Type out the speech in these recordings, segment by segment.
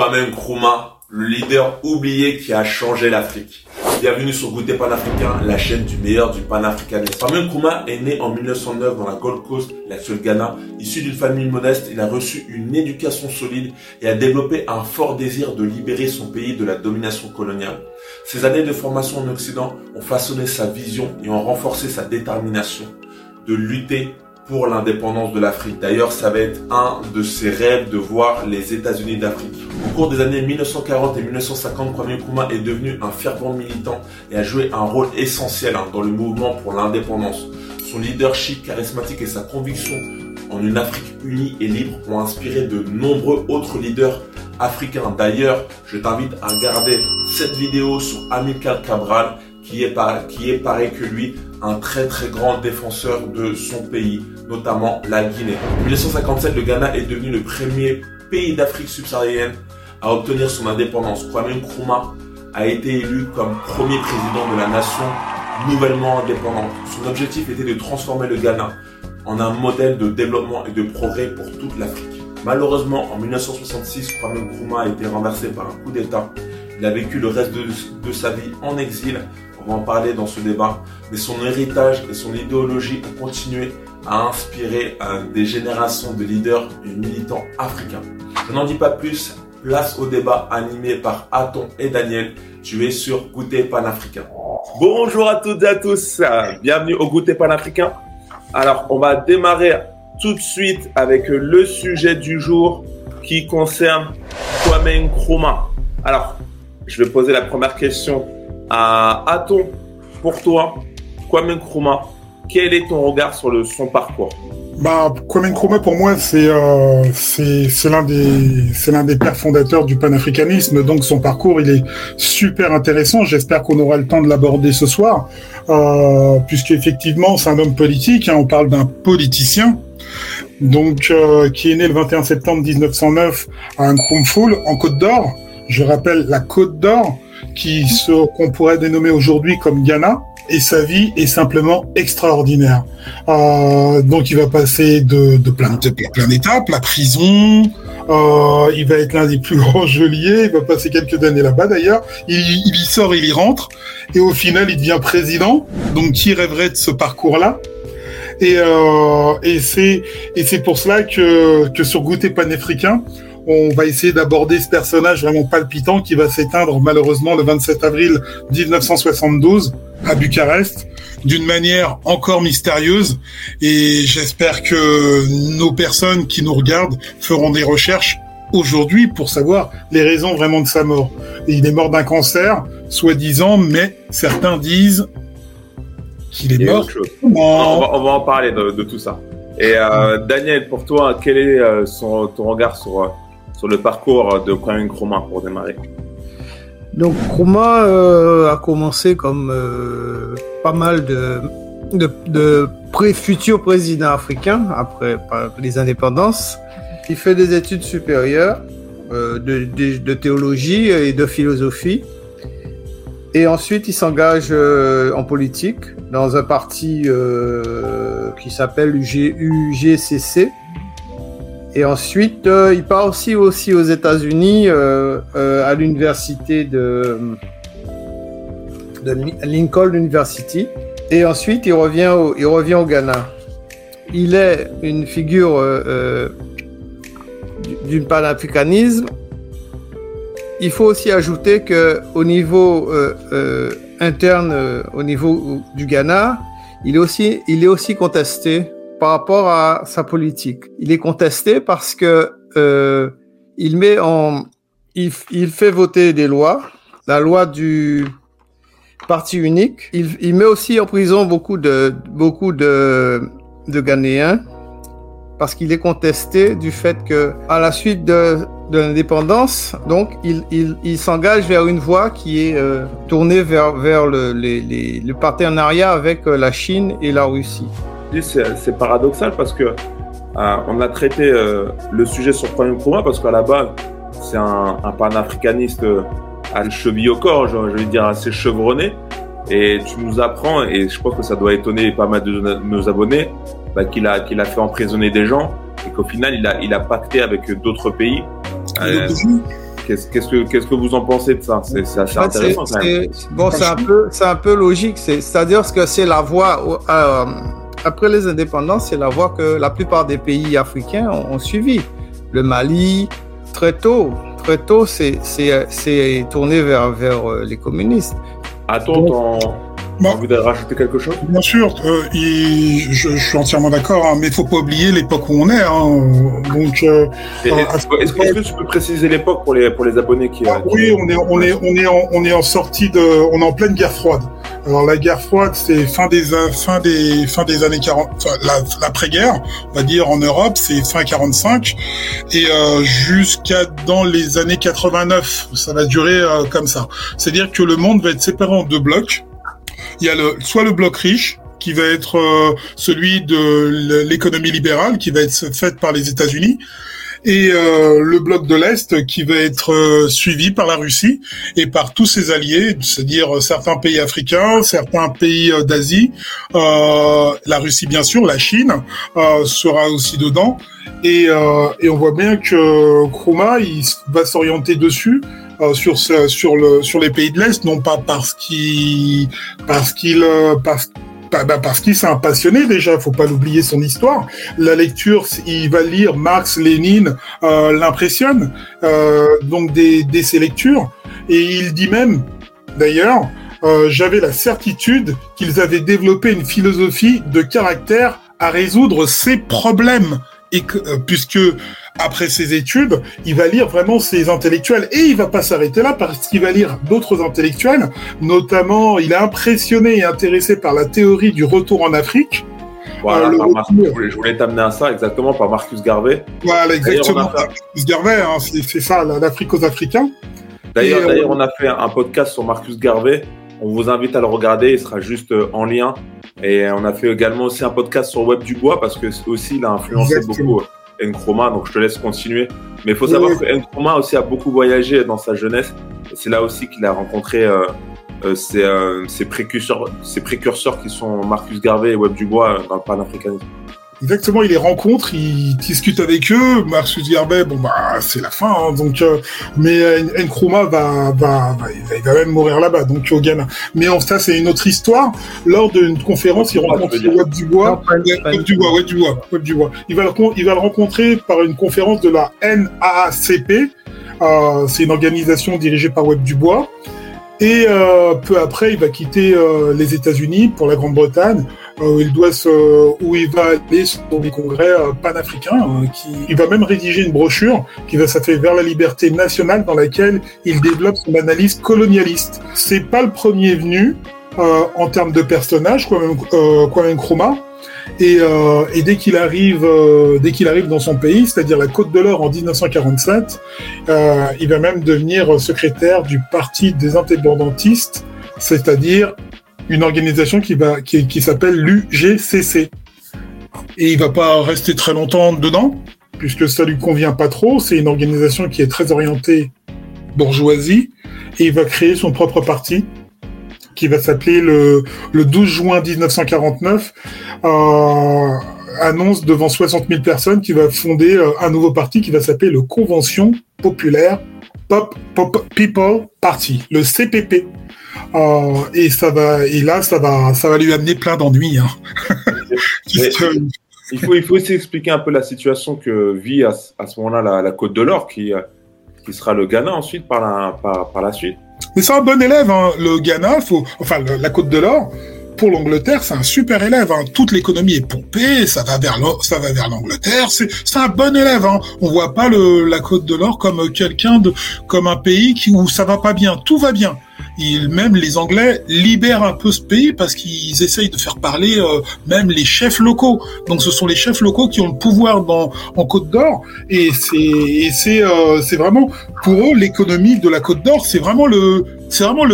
Kwame Nkrumah, le leader oublié qui a changé l'Afrique. Bienvenue sur Goûter Panafricain, la chaîne du meilleur du panafricanisme. Kwame Nkrumah est né en 1909 dans la Gold Coast, l'actuel Ghana. Issu d'une famille modeste, il a reçu une éducation solide et a développé un fort désir de libérer son pays de la domination coloniale. Ses années de formation en Occident ont façonné sa vision et ont renforcé sa détermination de lutter pour l'indépendance de l'Afrique. D'ailleurs, ça va être un de ses rêves de voir les États-Unis d'Afrique. Au cours des années 1940 et 1950, Kwame Nkrumah est devenu un fervent militant et a joué un rôle essentiel hein, dans le mouvement pour l'indépendance. Son leadership charismatique et sa conviction en une Afrique unie et libre ont inspiré de nombreux autres leaders africains. D'ailleurs, je t'invite à regarder cette vidéo sur Amilcar Cabral qui est, qui est pareil que lui un très très grand défenseur de son pays, notamment la Guinée. En 1957, le Ghana est devenu le premier pays d'Afrique subsaharienne à obtenir son indépendance. Kwame Nkrumah a été élu comme premier président de la nation nouvellement indépendante. Son objectif était de transformer le Ghana en un modèle de développement et de progrès pour toute l'Afrique. Malheureusement, en 1966, Kwame Nkrumah a été renversé par un coup d'État. Il a vécu le reste de, de sa vie en exil on va en parler dans ce débat, mais son héritage et son idéologie ont continué à inspirer euh, des générations de leaders et militants africains. Je n'en dis pas plus, place au débat animé par Aton et Daniel. Tu es sur Goûter Panafricain. Bonjour à toutes et à tous, bienvenue au Goûter Panafricain. Alors, on va démarrer tout de suite avec le sujet du jour qui concerne Kwame Nkrumah. Alors, je vais poser la première question Aton, pour toi, Kwame Nkrumah, quel est ton regard sur son parcours? Bah, Kwame Nkrumah, pour moi, c'est euh, l'un des des pères fondateurs du panafricanisme. Donc, son parcours, il est super intéressant. J'espère qu'on aura le temps de l'aborder ce soir, euh, puisque effectivement, c'est un homme politique. Hein, on parle d'un politicien. Donc, euh, qui est né le 21 septembre 1909 à Nkrumah, en Côte d'Or. Je rappelle la Côte d'Or qui qu'on pourrait dénommer aujourd'hui comme Ghana, et sa vie est simplement extraordinaire. Euh, donc il va passer de, de plein plein d'étapes, la prison, euh, il va être l'un des plus grands geôliers, il va passer quelques années là-bas d'ailleurs, il, il y sort, il y rentre, et au final il devient président, donc qui rêverait de ce parcours-là? Et, euh, et c'est et c'est pour cela que que sur Goûter panafricain, on va essayer d'aborder ce personnage vraiment palpitant qui va s'éteindre malheureusement le 27 avril 1972 à Bucarest d'une manière encore mystérieuse et j'espère que nos personnes qui nous regardent feront des recherches aujourd'hui pour savoir les raisons vraiment de sa mort. il est mort d'un cancer, soi-disant, mais certains disent qu'il est mort. On va, on va, en parler de, tout ça. Et euh, Daniel, pour toi, quel est euh, son, ton regard sur, euh, sur le parcours de Kwame Nkrumah pour démarrer Donc euh, a commencé comme euh, pas mal de, pré futurs présidents africains après les indépendances. Il fait des études supérieures euh, de, de, de, théologie et de philosophie. Et ensuite, il s'engage en politique dans un parti qui s'appelle UGCC, et ensuite, euh, il part aussi, aussi aux États-Unis euh, euh, à l'université de, de, Lincoln University. Et ensuite, il revient au, il revient au Ghana. Il est une figure euh, d'un panafricanisme. Il faut aussi ajouter que au niveau interne, au niveau du Ghana, il est aussi, il est aussi contesté par rapport à sa politique. Il est contesté parce que euh, il met en, il, fait voter des lois, la loi du parti unique. Il, met aussi en prison beaucoup de beaucoup de, Ghanéens parce qu'il est contesté du fait que à la suite de, l'indépendance, donc il, il, s'engage vers une voie qui est euh, tournée vers, vers le, le partenariat avec euh, la Chine et la Russie c'est paradoxal parce que euh, on a traité euh, le sujet sur Kwame Nkrumah parce qu'à la base, c'est un, un panafricaniste euh, à cheville au corps, je, vais dire assez chevronné. Et tu nous apprends, et je pense que ça doit étonner pas mal de nos abonnés, bah, qu'il a, qu'il a fait emprisonner des gens et qu'au final, il a, il a pacté avec d'autres pays. Qu'est-ce que, qu'est-ce que vous en pensez de ça? C'est assez intéressant. Quand même. Bon, c'est un peu, c'est un peu logique. C'est-à-dire que c'est la voie. Euh, après les indépendances, c'est la voie que la plupart des pays africains ont, suivi. Le Mali, très tôt, très tôt, c'est tourné vers, vers euh, les communistes. Attends, vous voulez rajouter quelque chose? Bien sûr, euh, je, suis entièrement d'accord, hein, mais il faut pas oublier l'époque où on est. Hein, donc, euh, est-ce que tu peux préciser l'époque pour les pour les abonnés qui, ah, Oui, on est on est on est en, on est en sortie de, on est en pleine guerre froide. Alors la guerre froide, c'est fin des fin des fin des années 40, l'après-guerre, on va dire en Europe, c'est fin 45 et euh, jusqu'à dans les années 89, ça va durer euh, comme ça. C'est-à-dire que le monde va être séparé en deux blocs. Il y a le, soit le bloc riche, qui va être euh, celui de l'économie libérale, qui va être faite par les États-Unis, et euh, le bloc de l'Est qui va être euh, suivi par la Russie et par tous ses alliés, c'est-à-dire certains pays africains, certains pays d'Asie, la Russie bien sûr, la Chine sera aussi dedans, et, et on voit bien que Kruma il va s'orienter dessus euh, sur sur le sur les pays de l'Est, non pas parce qu'il parce qu'il euh, parce bah, bah, parce qu'il s'est passionné déjà, faut pas l'oublier son histoire. La lecture, il va lire Marx, Lénine, euh, l'impressionne, euh, donc des, des ses lectures. Et il dit même, d'ailleurs, euh, j'avais la certitude qu'ils avaient développé une philosophie de caractère à résoudre ces problèmes. Et que, puisque après ses études, il va lire vraiment ses intellectuels et il va pas s'arrêter là parce qu'il va lire d'autres intellectuels, notamment il est impressionné et intéressé par la théorie du retour en Afrique. Voilà, euh, je voulais, t'amener à ça exactement par Marcus Garvey. Voilà, exactement. Marcus Garvey, hein, c'est ça, l'Afrique aux Africains. D'ailleurs, euh, on a fait un podcast sur Marcus Garvey. On vous invite à le regarder, il sera juste euh, en lien. Et on a fait également aussi un podcast sur Web du Bois parce que aussi il a influencé beaucoup Nkrumah, donc je te laisse continuer. Mais il faut savoir que Nkrumah aussi a beaucoup voyagé dans sa jeunesse. C'est là aussi qu'il a rencontré euh, euh, ses, euh, ses, précurseurs, ses précurseurs qui sont Marcus Garvey et Web Dubois dans le panafricanisme. Exactement, il les rencontre, il discute avec eux. Marcus Garvey, bon bah c'est la fin, hein, donc euh, mais Nkrumah va, va, va, il va même mourir là-bas, donc au Ghana. Mais en ça c'est une autre histoire. Lors d'une conférence, il rencontre Web Dubois, Web Dubois, Web Dubois, Web Dubois. Il va le, il va le rencontrer par une conférence de la NAACP. Euh, c'est une organisation dirigée par Web Dubois. Et euh, peu après, il va quitter euh, les États-Unis pour la Grande-Bretagne, euh, il doit se, où il va aller sur des congrès euh, panafricains. Hein, qui, il va même rédiger une brochure qui va s'appeler Vers la liberté nationale, dans laquelle il développe son analyse colonialiste. C'est pas le premier venu en termes de personnage, quoi même, quoi même Chroma. Et, euh, et dès qu'il arrive, euh, dès qu'il arrive dans son pays, c'est-à-dire la Côte de l'Or en 1947, euh, il va même devenir secrétaire du Parti des indépendantistes, c'est-à-dire une organisation qui va, s'appelle l'UGCC. Et il va pas rester très longtemps dedans, puisque ça lui convient pas trop. C'est une organisation qui est très orientée bourgeoisie, et il va créer son propre parti qui va s'appeler le, le 12 juin 1949, euh, annonce devant 60 000 personnes qu'il va fonder euh, un nouveau parti qui va s'appeler le Convention Populaire Pop, Pop People Party, le CPP. Euh, et ça va, et là, ça va, ça va lui amener plein d'ennuis. Hein. il, faut, il faut aussi expliquer un peu la situation que vit à, à ce moment-là la, la, Côte de l'Or, qui, euh, qui sera le Ghana ensuite par la, par, par la suite. Mais c'est un bon élève, hein. le Ghana, faut, enfin la Côte de l'Or. Pour l'Angleterre, c'est un super élève. Hein. Toute l'économie est pompée, ça va vers l'Angleterre. C'est un bon élève. Hein. On voit pas la Côte de l'Or comme quelqu'un de comme un pays qui, où ça va pas bien. Tout va bien même les Anglais libèrent un peu ce pays parce qu'ils essayent de faire parler euh, même les chefs locaux. Donc ce sont les chefs locaux qui ont le pouvoir dans, en Côte d'Or et c'est euh, vraiment pour eux l'économie de la Côte d'Or c'est vraiment le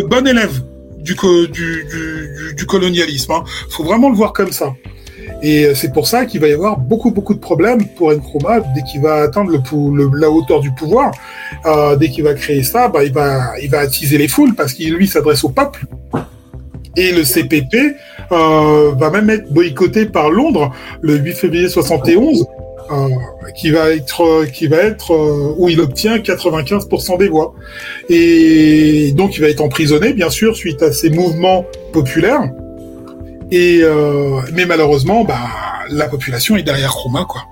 bon élève du, du, du, du colonialisme. Hein. Faut vraiment le voir comme ça. Et c'est pour ça qu'il va y avoir beaucoup, beaucoup de problèmes pour Nkrumah dès qu'il va atteindre le, la hauteur du pouvoir. Euh, dès qu'il va créer ça, bah, il, va, il va attiser les foules parce qu'il, lui, s'adresse au peuple. Et le CPP euh, va même être boycotté par Londres le 8 février 71 euh, qui va être, qui va être où il obtient 95% des voix. Et donc il va être emprisonné, bien sûr, suite à ces mouvements populaires. Et mais malheureusement, bah la population est derrière Roma, quoi.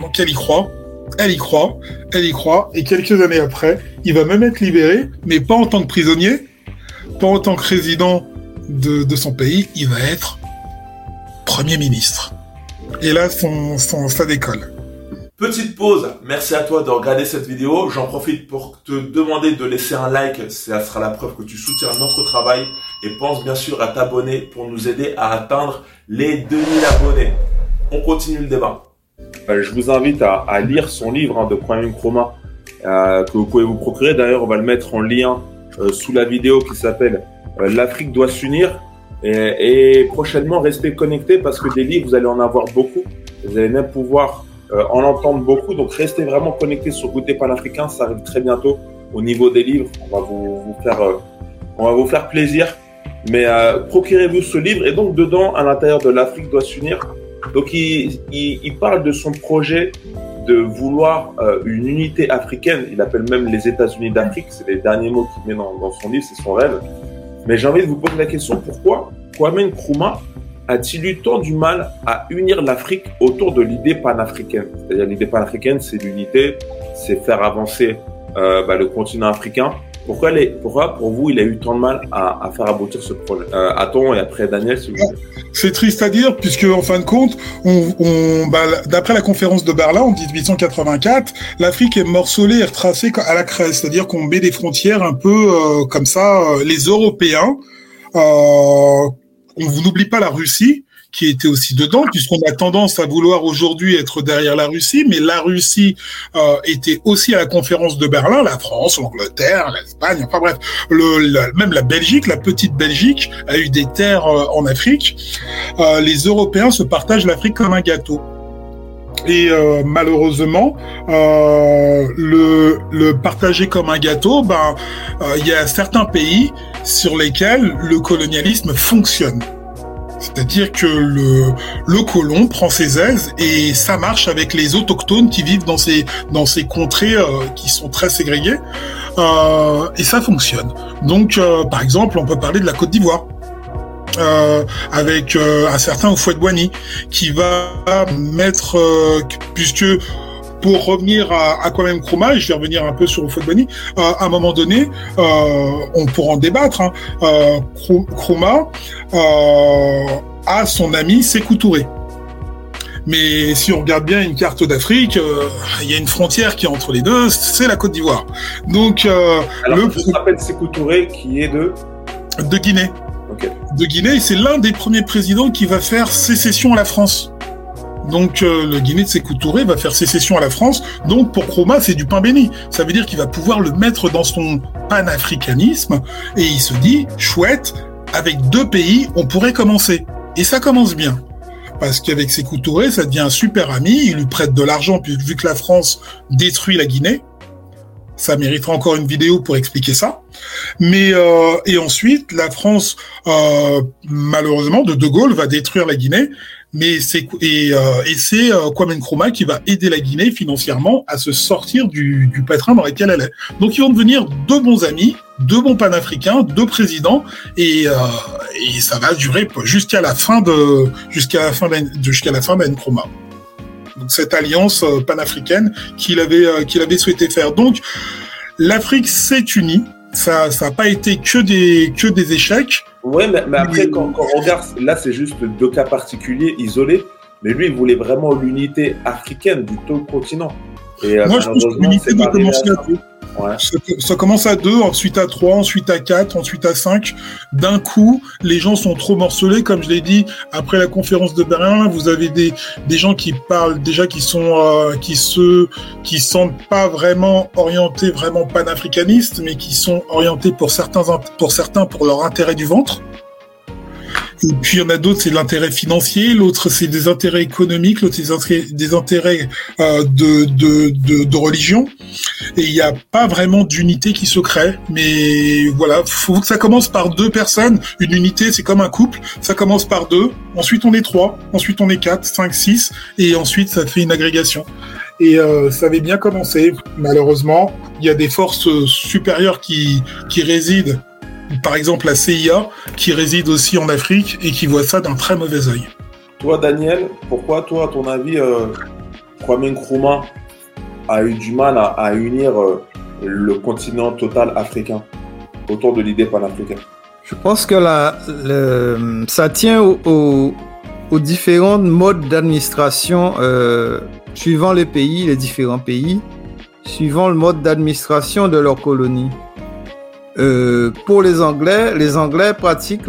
Donc elle y croit, elle y croit, elle y croit, et quelques années après, il va même être libéré, mais pas en tant que prisonnier, pas en tant que résident de, son pays, il va être Premier ministre. Et là, son, son, ça décolle. Petite pause, merci à toi de regarder cette vidéo. J'en profite pour te demander de laisser un like, ça sera la preuve que tu soutiens notre travail. Et pense bien sûr à t'abonner pour nous aider à atteindre les 2000 abonnés. On continue le débat. Euh, je vous invite à, lire son livre hein, de Kwame Nkrumah euh, que vous pouvez vous procurer. D'ailleurs, on va le mettre en lien euh, sous la vidéo qui s'appelle L'Afrique doit s'unir. Et, prochainement, restez connectés parce que des livres, vous allez en avoir beaucoup. Vous allez même pouvoir en entendre beaucoup. Donc, restez vraiment connectés sur Goûter Panafricain. Ça arrive très bientôt au niveau des livres. On va vous, faire, on va vous faire plaisir. Mais procurez-vous ce livre. Et donc, dedans, à l'intérieur de l'Afrique doit s'unir, donc il, il, parle de son projet de vouloir euh, une unité africaine. Il appelle même les États-Unis d'Afrique. C'est les derniers mots qu'il met dans, dans, son livre, c'est son rêve. Mais j'ai envie de vous poser la question pourquoi Kwame Nkrumah a-t-il eu tant du mal à unir l'Afrique autour de l'idée panafricaine? C'est-à-dire l'idée panafricaine, c'est l'unité, c'est faire avancer euh, bah, le continent africain. Pourquoi, les, pourquoi, pour vous, il a eu tant de mal à, à faire aboutir ce projet euh, Attends, et après Daniel, s'il vous. C'est triste à dire, puisque en fin de compte, on, on bah, d'après la conférence de Berlin en 1884, l'Afrique est morcelée et retracée à la craie, c'est-à-dire qu'on met des frontières un peu euh, comme ça. Euh, les Européens, euh, on n'oublie pas la Russie, qui était aussi dedans, puisqu'on a tendance à vouloir aujourd'hui être derrière la Russie, mais la Russie euh, était aussi à la conférence de Berlin, la France, l'Angleterre, l'Espagne, enfin bref, le, même la Belgique, la petite Belgique a eu des terres euh, en Afrique. Euh, les Européens se partagent l'Afrique comme un gâteau. Et euh, malheureusement, euh, le, le partager comme un gâteau, ben, il y a certains pays sur lesquels le colonialisme fonctionne. C'est-à-dire que le, le colon prend ses aises et ça marche avec les autochtones qui vivent dans ces, dans ces contrées euh, qui sont très ségrégées. Euh, et ça fonctionne. Donc, euh, par exemple, on peut parler de la Côte d'Ivoire. Euh, avec un certain Oufouet-Boigny qui va mettre, puisque pour revenir à, à Kwame Nkrumah, et je vais revenir un peu sur Oufouet-Boigny, euh, à un moment donné, euh, on pourra en débattre, hein, euh, Nkrumah euh, a son ami Sékou Touré. Mais si on regarde bien une carte d'Afrique, euh, il y a une frontière qui est entre les deux, c'est la Côte d'Ivoire. Donc, euh, Alors, le... je rappelle Sékou Touré qui est de de Guinée. Okay. De Guinée, c'est l'un des premiers présidents qui va faire sécession à la France. Donc euh, le Guinée de Sékou Touré va faire sécession à la France. Donc pour Chroma, c'est du pain béni. Ça veut dire qu'il va pouvoir le mettre dans son panafricanisme et il se dit chouette, avec deux pays, on pourrait commencer. Et ça commence bien. Parce qu'avec Sékou Touré, ça devient un super ami, il lui prête de l'argent vu que la France détruit la Guinée. Ça méritera encore une vidéo pour expliquer ça. Mais euh, et ensuite, la France, euh, malheureusement, de De Gaulle va détruire la Guinée mais c'est et, euh, et c'est euh, Kwame Nkrumah qui va aider la Guinée financièrement à se sortir du, du pétrin dans lequel elle est. Donc ils vont devenir deux bons amis, deux bons panafricains, deux présidents, et, euh, et ça va durer jusqu'à la fin de jusqu'à la fin de, jusqu'à la fin de Nkrumah. Donc cette alliance euh, panafricaine qu'il avait euh, qu'il avait souhaité faire. Donc l'Afrique s'est unie. Ça ça n'a pas été que des que des échecs. Ouais, mais, mais après, quand, quand, on regarde, là, c'est juste deux cas particuliers, isolés. Mais lui, il voulait vraiment l'unité africaine du tout continent. Et, euh, Moi, je pense que l'unité doit commencer à deux. Ça, commence à deux, ensuite à trois, ensuite à quatre, ensuite à cinq. D'un coup, les gens sont trop morcelés, comme je l'ai dit. Après la conférence de Berlin, vous avez des, des gens qui parlent déjà qui sont euh, qui se qui sont pas vraiment orientés vraiment panafricanistes, mais qui sont orientés pour certains pour certains pour leur intérêt du ventre. Et puis il y en a d'autres, c'est de l'intérêt financier, l'autre c'est des intérêts économiques, l'autre c'est des intérêts, euh, de, de, de, de, religion. Et il n'y a pas vraiment d'unité qui se crée. Mais voilà, faut que ça commence par deux personnes. Une unité, c'est comme un couple. Ça commence par deux. Ensuite, on est trois. Ensuite, on est quatre, cinq, six. Et ensuite, ça fait une agrégation. Et euh, ça avait bien commencé. Malheureusement, il y a des forces supérieures qui, qui résident par exemple la CIA, qui réside aussi en Afrique et qui voit ça d'un très mauvais œil. Toi, Daniel, pourquoi, toi, à ton avis, euh, Kwame Nkrumah a eu du mal à, unir euh, le continent total africain autour de l'idée panafricaine? Je pense que la, ça tient aux différents modes d'administration euh, suivant les pays, les différents pays, suivant le mode d'administration de leur colonie. Euh, pour les Anglais, les Anglais pratiquent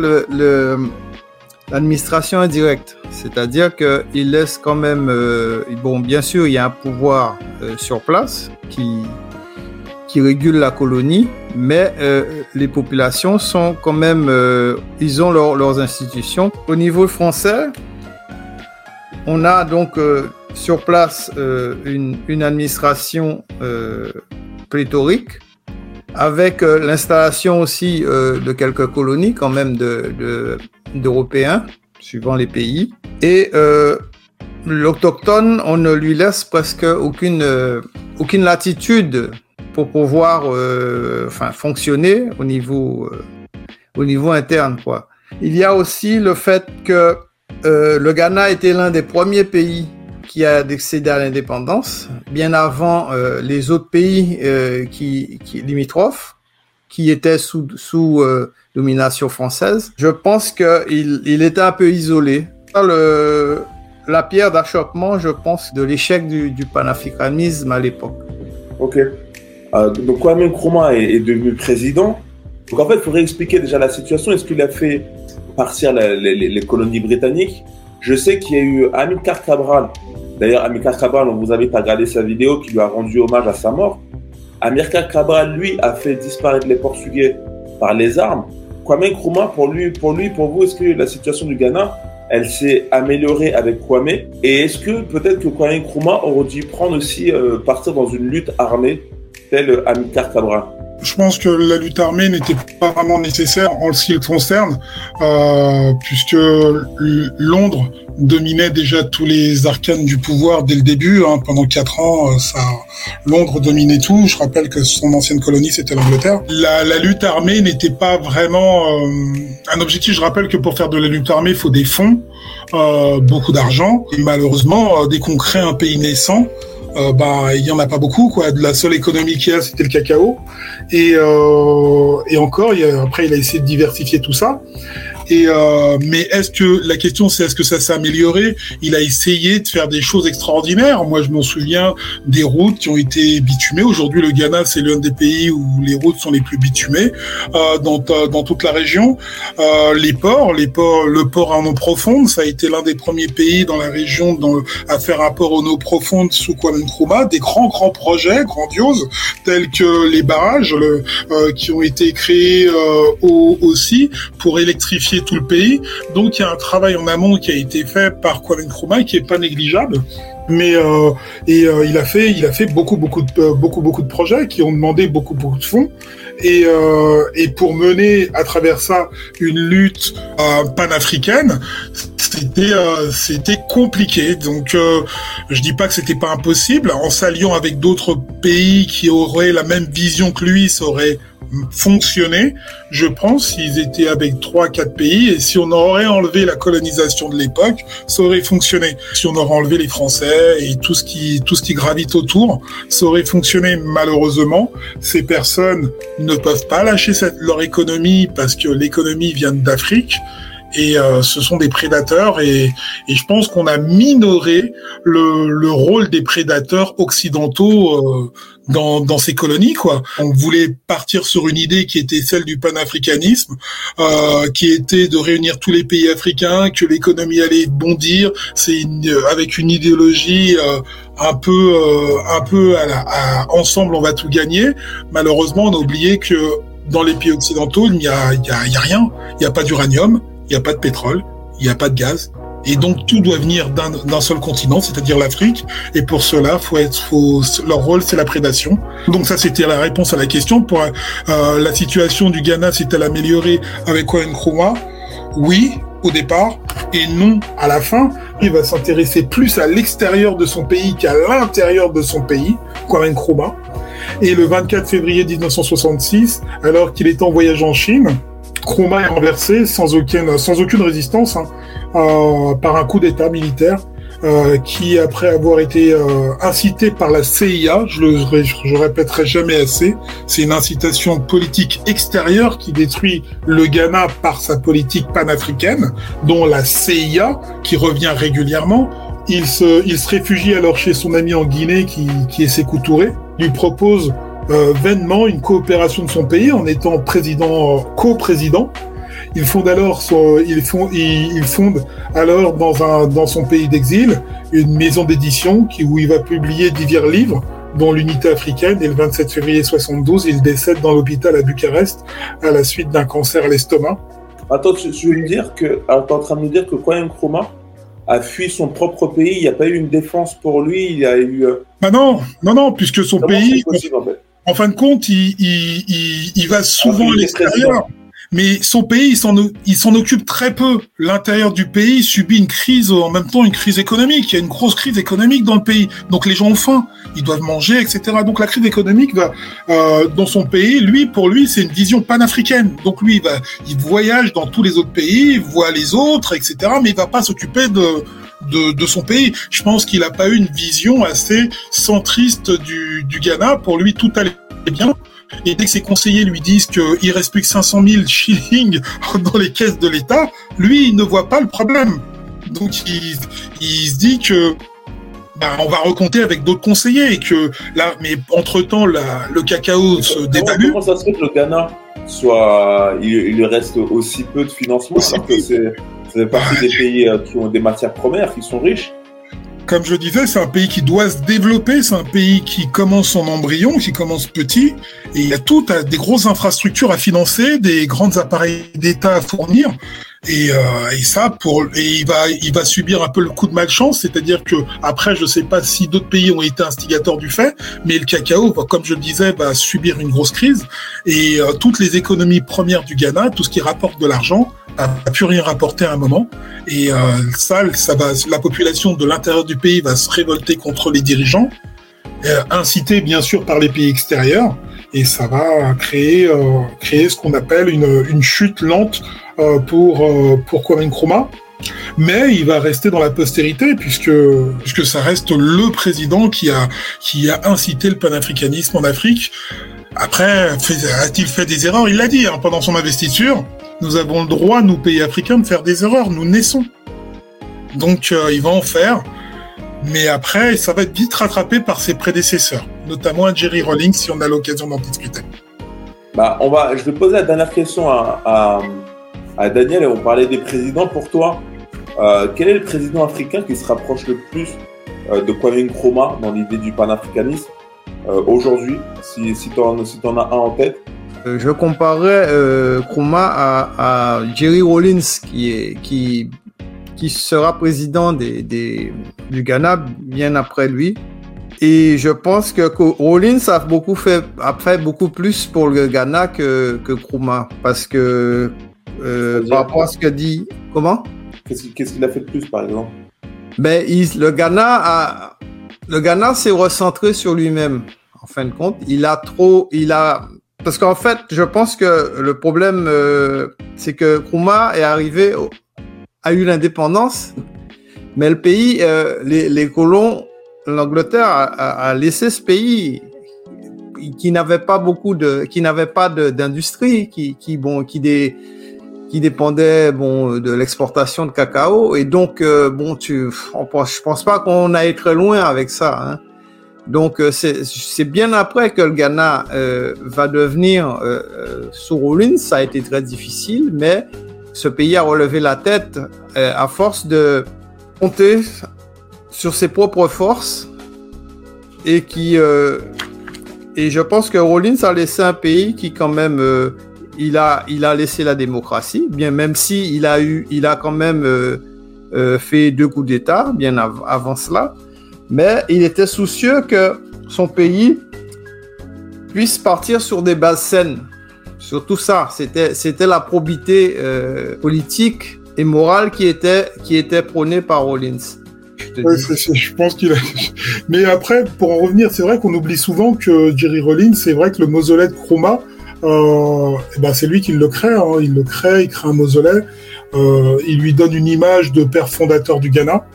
l'administration indirecte, c'est-à-dire qu'ils laissent quand même, euh, bon, bien sûr, il y a un pouvoir euh, sur place qui qui régule la colonie, mais les populations sont quand même, ils ont leurs institutions. Au niveau français, on a donc sur place une, une, administration pléthorique avec euh, l'installation aussi euh, de quelques colonies quand même d'Européens, de, suivant les pays. Et euh, l'autochtone, on ne lui laisse presque aucune, aucune latitude pour pouvoir enfin, fonctionner au niveau, au niveau interne. Quoi. Il y a aussi le fait que le Ghana était l'un des premiers pays qui a décédé à l'indépendance, bien avant euh, les autres pays euh, qui, limitrophes, qui étaient sous, sous euh, domination française. Je pense qu'il il était un peu isolé. Le, la pierre d'achoppement, je pense, de l'échec du, du panafricanisme à l'époque. Ok. donc Kwame Nkrumah est, est, devenu président. Donc en fait, il faudrait expliquer déjà la situation. Est-ce qu'il a fait partir les colonies britanniques? Je sais qu'il y a eu Amilcar Cabral D'ailleurs, Amilcar Cabral, on vous invite à regarder sa vidéo qui lui a rendu hommage à sa mort. Amilcar Cabral, lui, a fait disparaître les Portugais par les armes. Kwame Nkrumah, pour lui, pour lui, pour vous, est-ce que la situation du Ghana, elle s'est améliorée avec Kwame? Et est-ce que peut-être que Kwame Nkrumah aurait dû prendre aussi euh, partir dans une lutte armée telle Amilcar Cabral? Je pense que la lutte armée n'était pas vraiment nécessaire en ce qui le concerne, euh, puisque Londres dominait déjà tous les arcanes du pouvoir dès le début. Hein. Pendant quatre ans, euh, ça, Londres dominait tout. Je rappelle que son ancienne colonie, c'était l'Angleterre. La, la, lutte armée n'était pas vraiment euh, un objectif. Je rappelle que pour faire de la lutte armée, il faut des fonds, euh, beaucoup d'argent. Malheureusement, dès qu'on crée un pays naissant, euh, bah il y en a pas beaucoup quoi. La seule économie qu'il y a, c'était le cacao. Et, euh, et encore, il a, après, il a essayé de diversifier tout ça. Et euh, mais est-ce que la question c'est est-ce que ça s'est amélioré? Il a essayé de faire des choses extraordinaires. Moi, je m'en souviens des routes qui ont été bitumées. Aujourd'hui, le Ghana c'est l'un des pays où les routes sont les plus bitumées euh, dans, dans toute la région. Euh, les ports, les ports, le port en eau profonde, ça a été l'un des premiers pays dans la région dans, à faire un port en eau profonde sous Kwame Nkrumah. Des grands grands projets grandioses tels que les barrages euh, qui ont été créés euh, aussi pour électrifier tout le pays. Donc il y a un travail en amont qui a été fait par Kwame Nkrumah qui est pas négligeable. Mais euh, et il a fait il a fait beaucoup beaucoup de beaucoup beaucoup de projets qui ont demandé beaucoup beaucoup de fonds et et pour mener à travers ça une lutte panafricaine c'était c'était compliqué. Donc je dis pas que c'était pas impossible. En s'alliant avec d'autres pays qui auraient la même vision que lui ça aurait fonctionner, je pense, s'ils étaient avec trois, quatre pays, et si on aurait enlevé la colonisation de l'époque, ça aurait fonctionné. Si on aurait enlevé les Français et tout ce qui, tout ce qui gravite autour, ça aurait fonctionné. Malheureusement, ces personnes ne peuvent pas lâcher cette, leur économie parce que l'économie vient d'Afrique et euh, ce sont des prédateurs et, et je pense qu'on a minoré le, le, rôle des prédateurs occidentaux euh, dans, dans ces colonies quoi. On voulait partir sur une idée qui était celle du panafricanisme, euh, qui était de réunir tous les pays africains, que l'économie allait bondir, c'est avec une idéologie euh, un peu un peu à la, à, ensemble on va tout gagner. Malheureusement on a oublié que dans les pays occidentaux il n'y a, a, a rien, il n'y a pas d'uranium, il n'y a pas de pétrole, il n'y a pas de gaz, et donc tout doit venir d'un seul continent, c'est-à-dire l'Afrique. Et pour cela, faut être, leur rôle, c'est la prédation. Donc ça, c'était la réponse à la question. Pour euh, la situation du Ghana s'est-elle améliorée avec Kwame Nkrumah? Oui, au départ, et non à la fin. Il va s'intéresser plus à l'extérieur de son pays qu'à l'intérieur de son pays, Kwame Nkrumah. Et le 24 février 1966, alors qu'il est en voyage en Chine, Nkrumah est renversé sans aucune, sans aucune résistance. Hein. Euh, par un coup d'État militaire euh, qui, après avoir été euh, incité par la CIA, je le je répéterai jamais assez, c'est une incitation politique extérieure qui détruit le Ghana par sa politique panafricaine, dont la CIA, qui revient régulièrement. Il se, il se réfugie alors chez son ami en Guinée, qui, qui est Sékou Touré, lui propose euh, vainement une coopération de son pays en étant président, co-président, il fonde alors son, il fonde, il, fonde alors dans un, dans son pays d'exil une maison d'édition qui, où il va publier divers livres dont l'unité africaine. Et le 27 février 72, il décède dans l'hôpital à Bucarest à la suite d'un cancer à l'estomac. Attends, tu, veux me dire que, es en train de me dire que Kwame Nkrumah a fui son propre pays, il n'y a pas eu une défense pour lui, il y a eu... Euh, bah non, non, non, puisque son pays, en, fin de compte, il, il, il va souvent à l'extérieur mais son pays, il s'en occupe très peu. L'intérieur du pays subit une crise, en même temps une crise économique. Il y a une grosse crise économique dans le pays. Donc les gens ont faim, ils doivent manger, etc. Donc la crise économique va euh, dans son pays. Lui, pour lui, c'est une vision panafricaine. Donc lui, il, va, il voyage dans tous les autres pays, il voit les autres, etc. Mais il va pas s'occuper de, de, de, son pays. Je pense qu'il n'a pas eu une vision assez centriste du, du Ghana. Pour lui, tout allait bien. Et dès que ses conseillers lui disent qu'il reste plus que 500 000 shillings dans les caisses de l'État, lui, il ne voit pas le problème. Donc, il, se dit que bah, on va recompter avec d'autres conseillers et que là, mais entre temps, le cacao se dévalue. Comment ça se fait que le Ghana soit, il, reste aussi peu de financement alors que c'est partie des pays euh, qui ont des matières premières, qui sont riches comme je disais, c'est un pays qui doit se développer, c'est un pays qui commence en embryon, qui commence petit, et il y a tout, des grosses infrastructures à financer, des grands appareils d'État à fournir. Et, euh, et, ça pour et il va il va subir un peu le coup de malchance, c'est-à-dire que après je sais pas si d'autres pays ont été instigateurs du fait, mais le cacao, comme je le disais, va subir une grosse crise et euh, toutes les économies premières du Ghana, tout ce qui rapporte de l'argent, a plus rien rapporté à un moment. Et euh, ça, ça va, la population de l'intérieur du pays va se révolter contre les dirigeants, euh, incité bien sûr par les pays extérieurs, et ça va créer euh, créer ce qu'on appelle une, une chute lente euh, pour, euh, pour Kwame Nkrumah. Mais il va rester dans la postérité puisque, puisque ça reste le président qui a, qui a incité le panafricanisme en Afrique. Après, a-t-il fait des erreurs? Il l'a dit hein, pendant son investiture. Nous avons le droit, nous pays africains, de faire des erreurs. Nous naissons. Donc, euh, il va en faire. Mais après, ça va être vite rattrapé par ses prédécesseurs, notamment Jerry Rawlings, si on a l'occasion d'en discuter. Bah, on va, je vais poser la dernière question à, à Daniel, et on parlait des présidents pour toi. Euh, quel est le président africain qui se rapproche le plus euh, de Kwame Nkrumah dans l'idée du panafricanisme euh, aujourd'hui, si, si tu en, si en, as un en tête? Je comparerais Nkrumah à, à, Jerry Rawlins, qui, est, qui, qui sera président des, des, du Ghana bien après lui. Et je pense que Rawlins a beaucoup fait, a fait beaucoup plus pour le Ghana que, que Nkrumah, parce que euh, par rapport à ce qu'a dit. Comment? Qu'est-ce qu'il a fait de plus, par exemple? Ben, le Ghana a, le Ghana s'est recentré sur lui-même. En fin de compte, il a trop, il a, parce qu'en fait, je pense que le problème, euh, c'est que Kruma est arrivé, a eu l'indépendance, mais le pays, euh, les, colons, l'Angleterre a, laissé ce pays qui n'avait pas beaucoup de, qui n'avait pas d'industrie, qui, qui, bon, qui qui dépendait bon de l'exportation de cacao et donc euh, bon tu pense, je pense pas qu'on aille très loin avec ça hein. donc euh, c'est bien après que le Ghana euh, va devenir sous Rollins ça a été très difficile mais ce pays a relevé la tête à force de compter sur ses propres forces et qui et je pense que Rollins a laissé un pays qui quand même il a, il a laissé la démocratie, bien même si il a eu, il a quand même euh, euh, fait deux coups d'État bien avant cela, mais il était soucieux que son pays puisse partir sur des bases saines. Surtout ça, c'était, c'était la probité euh, politique et morale qui était, qui était prônée par Rollins. Je, pense qu'il a... Mais après, pour en revenir, c'est vrai qu'on oublie souvent que Jerry Rollins, c'est vrai que le mausolée de Chroma, euh, eh ben c'est lui qui le crée. Hein. Il le crée, il crée un mausolée. Euh, il lui donne une image de père fondateur du Ghana.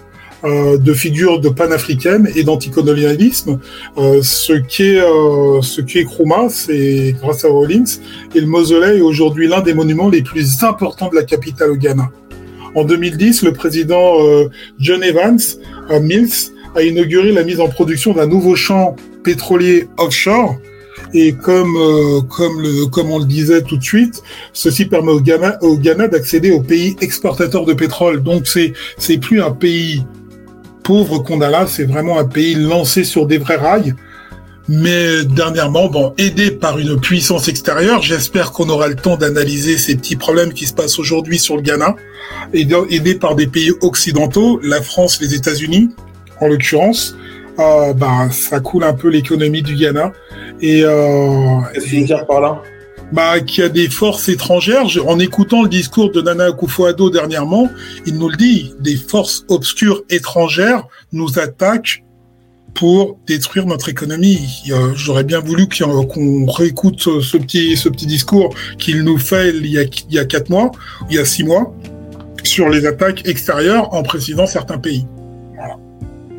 Euh, de figure de panafricaine et d'anticolonialisme. Euh, ce euh, ce qui est Krumah, c'est grâce à Rollins et le mausolée est aujourd'hui l'un des monuments les plus importants de la capitale au Ghana. En 2010, le président euh, John Evans Mills a inauguré la mise en production d'un nouveau champ pétrolier offshore. Et comme euh, comme le comme on le disait tout de suite, ceci permet au Ghana au Ghana d'accéder au pays exportateur de pétrole. Donc c'est c'est plus un pays pauvre qu'on a là, c'est vraiment un pays lancé sur des vrais rails mais dernièrement, bon, aidé par une puissance extérieure, j'espère qu'on aura le temps d'analyser ces petits problèmes qui se passent aujourd'hui sur le Ghana, aidé par des pays occidentaux, la France, les États-Unis, en l'occurrence. Euh, bah, ça coule un peu l'économie du Ghana. Et euh, qu'est-ce que tu veux dire par là? Bah, qu'il y a des forces étrangères. En écoutant le discours de Nana Akufo-Addo dernièrement, il nous le dit, des forces obscures étrangères nous attaquent pour détruire notre économie. J'aurais bien voulu qu'on réécoute ce petit, ce petit discours qu'il nous fait il y, a, il y a quatre mois, il y a six mois, sur les attaques extérieures en précisant certains pays.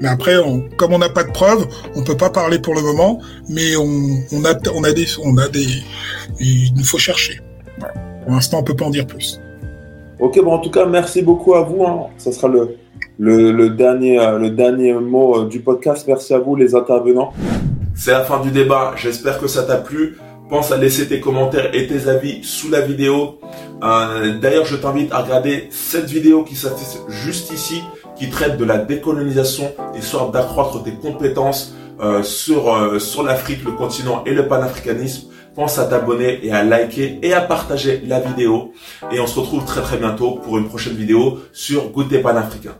Mais après, comme on n'a pas de preuves, on peut pas parler pour le moment, mais on, on, a, on a des, on a des, il nous faut chercher. Pour l'instant, on peut pas en dire plus. Ok, bon, en tout cas, merci beaucoup à vous. Hein. Ça sera le, le, dernier, euh, le dernier mot euh, du podcast. Merci à vous, les intervenants. C'est la fin du débat. J'espère que ça t'a plu. Pense à laisser tes commentaires et tes avis sous la vidéo. Euh, d'ailleurs, je t'invite à regarder cette vidéo qui s'affiche juste ici, qui traite de la décolonisation, histoire d'accroître tes compétences sur, sur l'Afrique, le continent et le panafricanisme. Pense à t'abonner et à liker et à partager la vidéo. Et on se retrouve très très bientôt pour une prochaine vidéo sur Goûter panafricain.